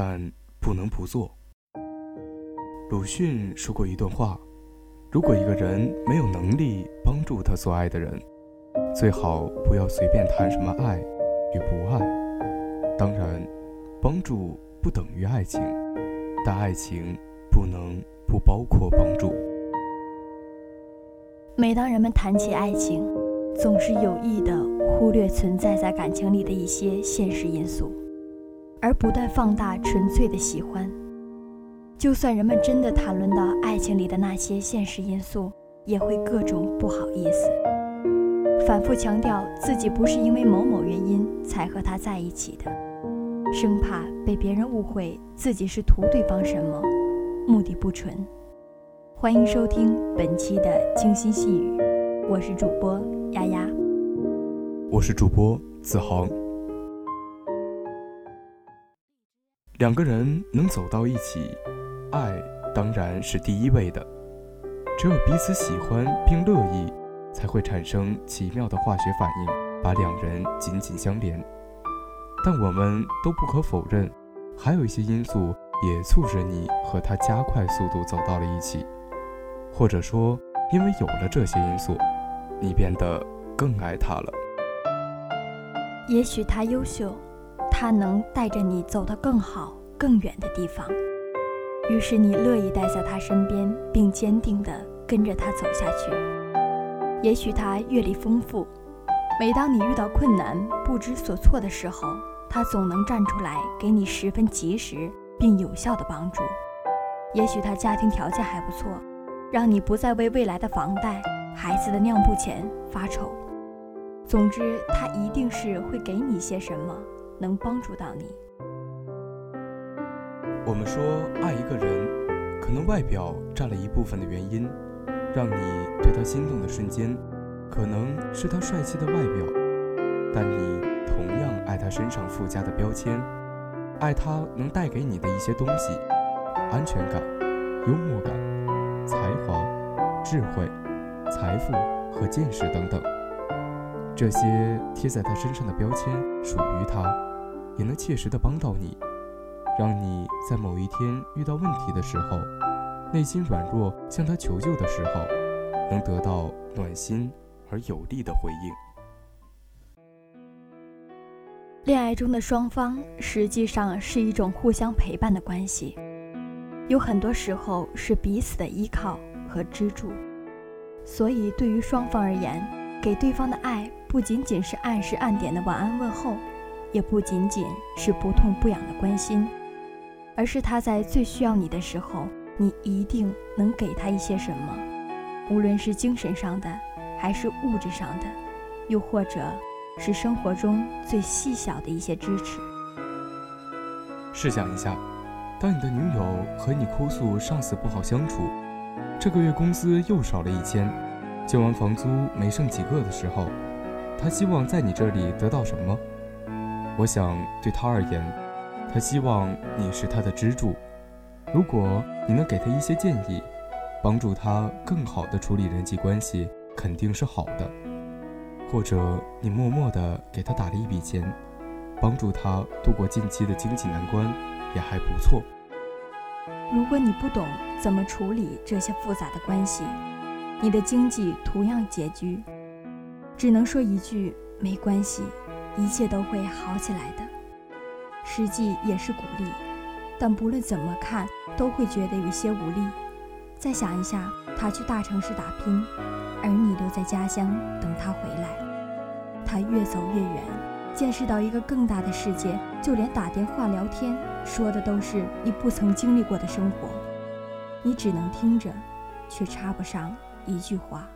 但不能不做。鲁迅说过一段话：如果一个人没有能力帮助他所爱的人，最好不要随便谈什么爱与不爱。当然，帮助不等于爱情，但爱情不能不包括帮助。每当人们谈起爱情，总是有意的忽略存在在感情里的一些现实因素。而不断放大纯粹的喜欢。就算人们真的谈论到爱情里的那些现实因素，也会各种不好意思，反复强调自己不是因为某某原因才和他在一起的，生怕被别人误会自己是图对方什么，目的不纯。欢迎收听本期的清新细语，我是主播丫丫，我是主播子恒。两个人能走到一起，爱当然是第一位的。只有彼此喜欢并乐意，才会产生奇妙的化学反应，把两人紧紧相连。但我们都不可否认，还有一些因素也促使你和他加快速度走到了一起，或者说，因为有了这些因素，你变得更爱他了。也许他优秀。他能带着你走得更好、更远的地方，于是你乐意待在他身边，并坚定地跟着他走下去。也许他阅历丰富，每当你遇到困难、不知所措的时候，他总能站出来给你十分及时并有效的帮助。也许他家庭条件还不错，让你不再为未来的房贷、孩子的尿布钱发愁。总之，他一定是会给你些什么。能帮助到你。我们说爱一个人，可能外表占了一部分的原因，让你对他心动的瞬间，可能是他帅气的外表，但你同样爱他身上附加的标签，爱他能带给你的一些东西：安全感、幽默感、才华、智慧、财富和见识等等。这些贴在他身上的标签属于他。也能切实的帮到你，让你在某一天遇到问题的时候，内心软弱向他求救的时候，能得到暖心而有力的回应。恋爱中的双方实际上是一种互相陪伴的关系，有很多时候是彼此的依靠和支柱，所以对于双方而言，给对方的爱不仅仅是按时按点的晚安问候。也不仅仅是不痛不痒的关心，而是他在最需要你的时候，你一定能给他一些什么，无论是精神上的，还是物质上的，又或者是生活中最细小的一些支持。试想一下，当你的女友和你哭诉上司不好相处，这个月工资又少了一千，交完房租没剩几个的时候，他希望在你这里得到什么？我想对他而言，他希望你是他的支柱。如果你能给他一些建议，帮助他更好的处理人际关系，肯定是好的。或者你默默地给他打了一笔钱，帮助他度过近期的经济难关，也还不错。如果你不懂怎么处理这些复杂的关系，你的经济同样拮据，只能说一句没关系。一切都会好起来的，实际也是鼓励，但不论怎么看，都会觉得有些无力。再想一下，他去大城市打拼，而你留在家乡等他回来，他越走越远，见识到一个更大的世界，就连打电话聊天说的都是你不曾经历过的生活，你只能听着，却插不上一句话。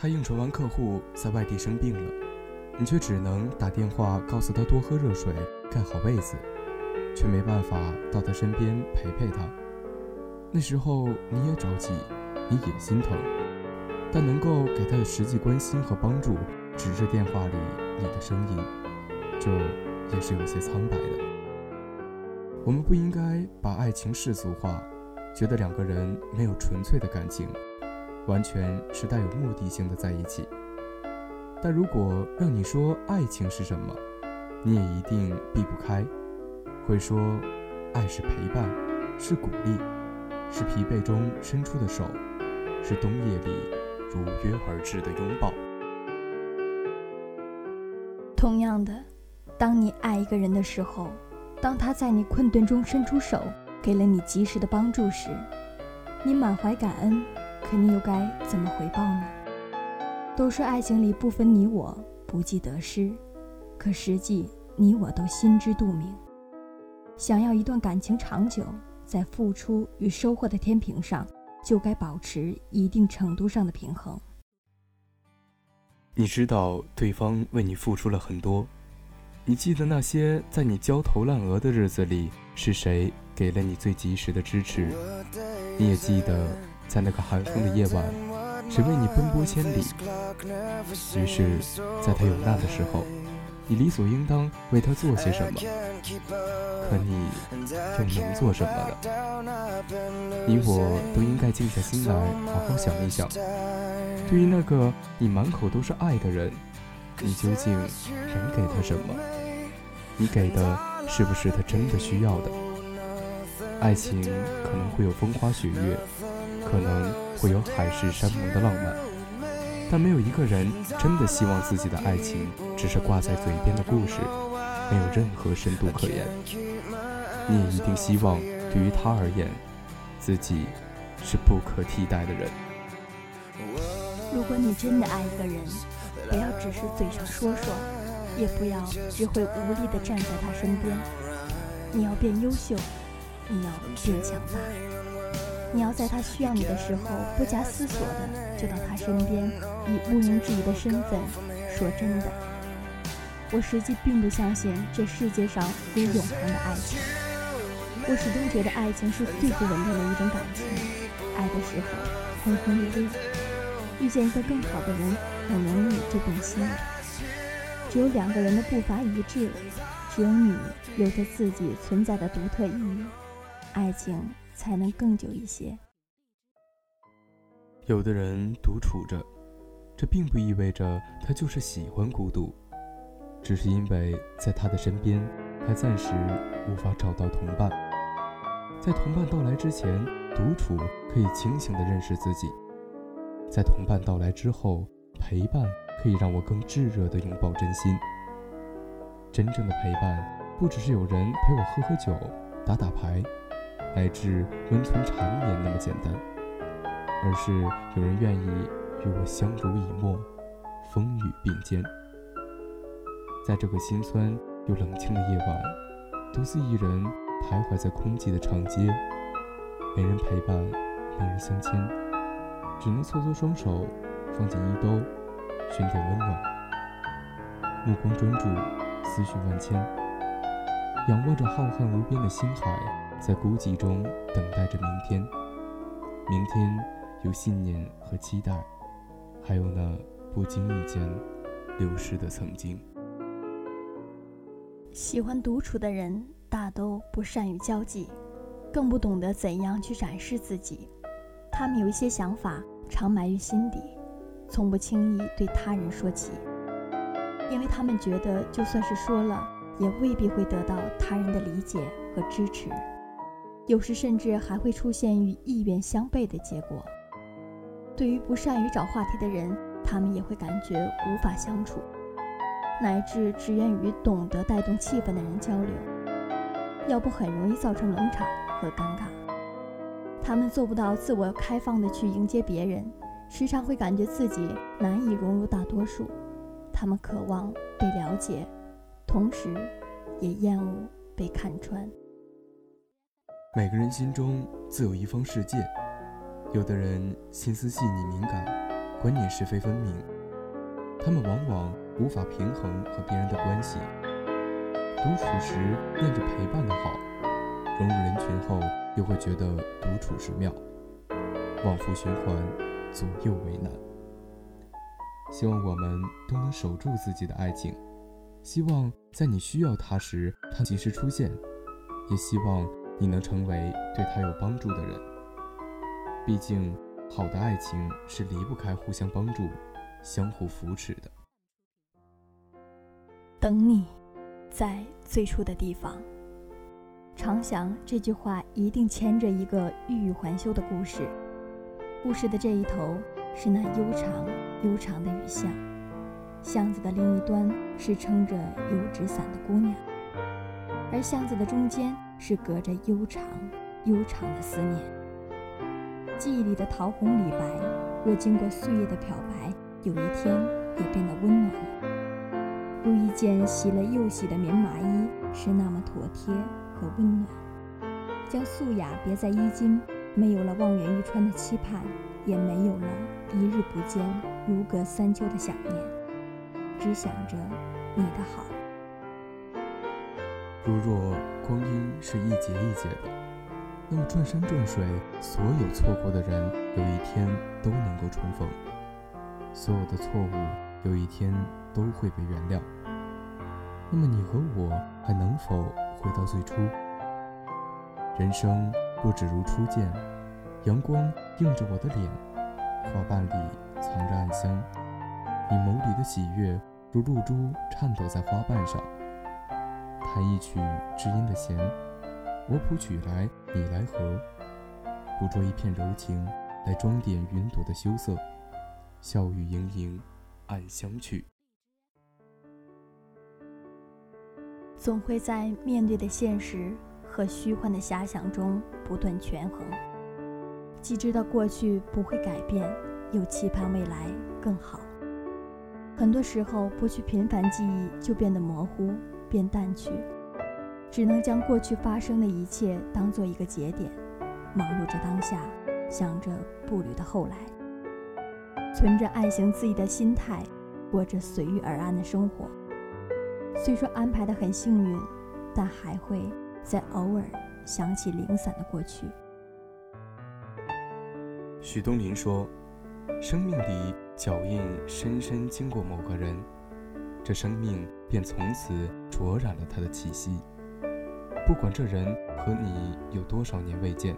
他应酬完客户，在外地生病了，你却只能打电话告诉他多喝热水，盖好被子，却没办法到他身边陪陪他。那时候你也着急，你也心疼，但能够给他的实际关心和帮助，只是电话里你的声音，这也是有些苍白的。我们不应该把爱情世俗化，觉得两个人没有纯粹的感情，完全是带有目的性的在一起。但如果让你说爱情是什么，你也一定避不开，会说，爱是陪伴，是鼓励，是疲惫中伸出的手，是冬夜里如约而至的拥抱。同样的，当你爱一个人的时候，当他在你困顿中伸出手，给了你及时的帮助时，你满怀感恩，可你又该怎么回报呢？都说爱情里不分你我，不计得失，可实际你我都心知肚明。想要一段感情长久，在付出与收获的天平上，就该保持一定程度上的平衡。你知道对方为你付出了很多，你记得那些在你焦头烂额的日子里，是谁给了你最及时的支持？你也记得在那个寒风的夜晚。谁为你奔波千里？于是，在他有难的时候，你理所应当为他做些什么。可你又能做什么呢？你我都应该静下心来，好好想一想。对于那个你满口都是爱的人，你究竟能给他什么？你给的是不是他真的需要的？爱情可能会有风花雪月，可能。会有海誓山盟的浪漫，但没有一个人真的希望自己的爱情只是挂在嘴边的故事，没有任何深度可言。你也一定希望，对于他而言，自己是不可替代的人。如果你真的爱一个人，不要只是嘴上说说，也不要只会无力地站在他身边。你要变优秀，你要变强大。你要在他需要你的时候，不假思索的就到他身边，以毋庸置疑的身份。说真的，我实际并不相信这世界上有永恒的爱情。我始终觉得爱情是最不稳定的一种感情。爱的时候轰轰烈烈，遇见一个更好的人，很容易就动心。只有两个人的步伐一致，只有你有着自己存在的独特意义，爱情。才能更久一些。有的人独处着，这并不意味着他就是喜欢孤独，只是因为在他的身边，还暂时无法找到同伴。在同伴到来之前，独处可以清醒地认识自己；在同伴到来之后，陪伴可以让我更炙热地拥抱真心。真正的陪伴，不只是有人陪我喝喝酒、打打牌。乃至温存缠绵那么简单，而是有人愿意与我相濡以沫，风雨并肩。在这个心酸又冷清的夜晚，独自一人徘徊在空寂的长街，没人陪伴，没人相牵，只能搓搓双手，放进衣兜，寻点温暖。目光专注，思绪万千，仰望着浩瀚无边的星海。在孤寂中等待着明天，明天有信念和期待，还有那不经意间流失的曾经。喜欢独处的人大都不善于交际，更不懂得怎样去展示自己。他们有一些想法常埋于心底，从不轻易对他人说起，因为他们觉得就算是说了，也未必会得到他人的理解和支持。有时甚至还会出现与意愿相悖的结果。对于不善于找话题的人，他们也会感觉无法相处，乃至只愿与懂得带动气氛的人交流，要不很容易造成冷场和尴尬。他们做不到自我开放的去迎接别人，时常会感觉自己难以融入大多数。他们渴望被了解，同时也厌恶被看穿。每个人心中自有一方世界，有的人心思细腻敏感，观念是非分明，他们往往无法平衡和别人的关系。独处时念着陪伴的好，融入人群后又会觉得独处时妙，往复循环，左右为难。希望我们都能守住自己的爱情，希望在你需要他时，他及时出现，也希望你能成为对他有帮助的人。毕竟，好的爱情是离不开互相帮助、相互扶持的。等你。在最初的地方，常想这句话一定牵着一个欲语还休的故事。故事的这一头是那悠长悠长的雨巷，巷子的另一端是撑着油纸伞的姑娘，而巷子的中间是隔着悠长悠长的思念。记忆里的桃红李白，若经过岁月的漂白，有一天也变得温暖了。如一件洗了又洗的棉麻衣，是那么妥帖和温暖。将素雅别在衣襟，没有了望眼欲穿的期盼，也没有了一日不见如隔三秋的想念，只想着你的好。如若光阴是一节一节的，那么转山转水，所有错过的人，有一天都能够重逢；所有的错误，有一天。都会被原谅。那么你和我还能否回到最初？人生若只如初见，阳光映着我的脸，花瓣里藏着暗香。你眸里的喜悦如露珠颤抖在花瓣上。弹一曲知音的弦，我谱曲来，你来和，捕捉一片柔情来装点云朵的羞涩。笑语盈盈，暗香去。总会在面对的现实和虚幻的遐想中不断权衡，既知道过去不会改变，又期盼未来更好。很多时候，不去频繁记忆，就变得模糊，便淡去，只能将过去发生的一切当做一个节点，忙碌着当下，想着步履的后来，存着爱行自己的心态，过着随遇而安的生活。虽说安排的很幸运，但还会在偶尔想起零散的过去。许东林说：“生命里脚印深深经过某个人，这生命便从此灼染了他的气息。不管这人和你有多少年未见，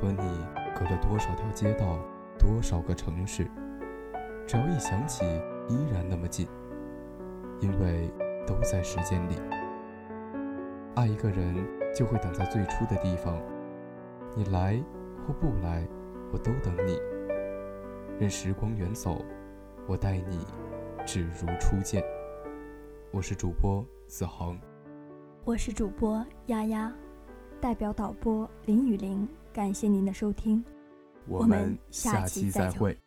和你隔了多少条街道、多少个城市，只要一想起，依然那么近，因为。”都在时间里，爱一个人就会等在最初的地方。你来或不来，我都等你。任时光远走，我待你，只如初见。我是主播子恒，我是主播丫丫，代表导播林雨玲，感谢您的收听，我们下期再会。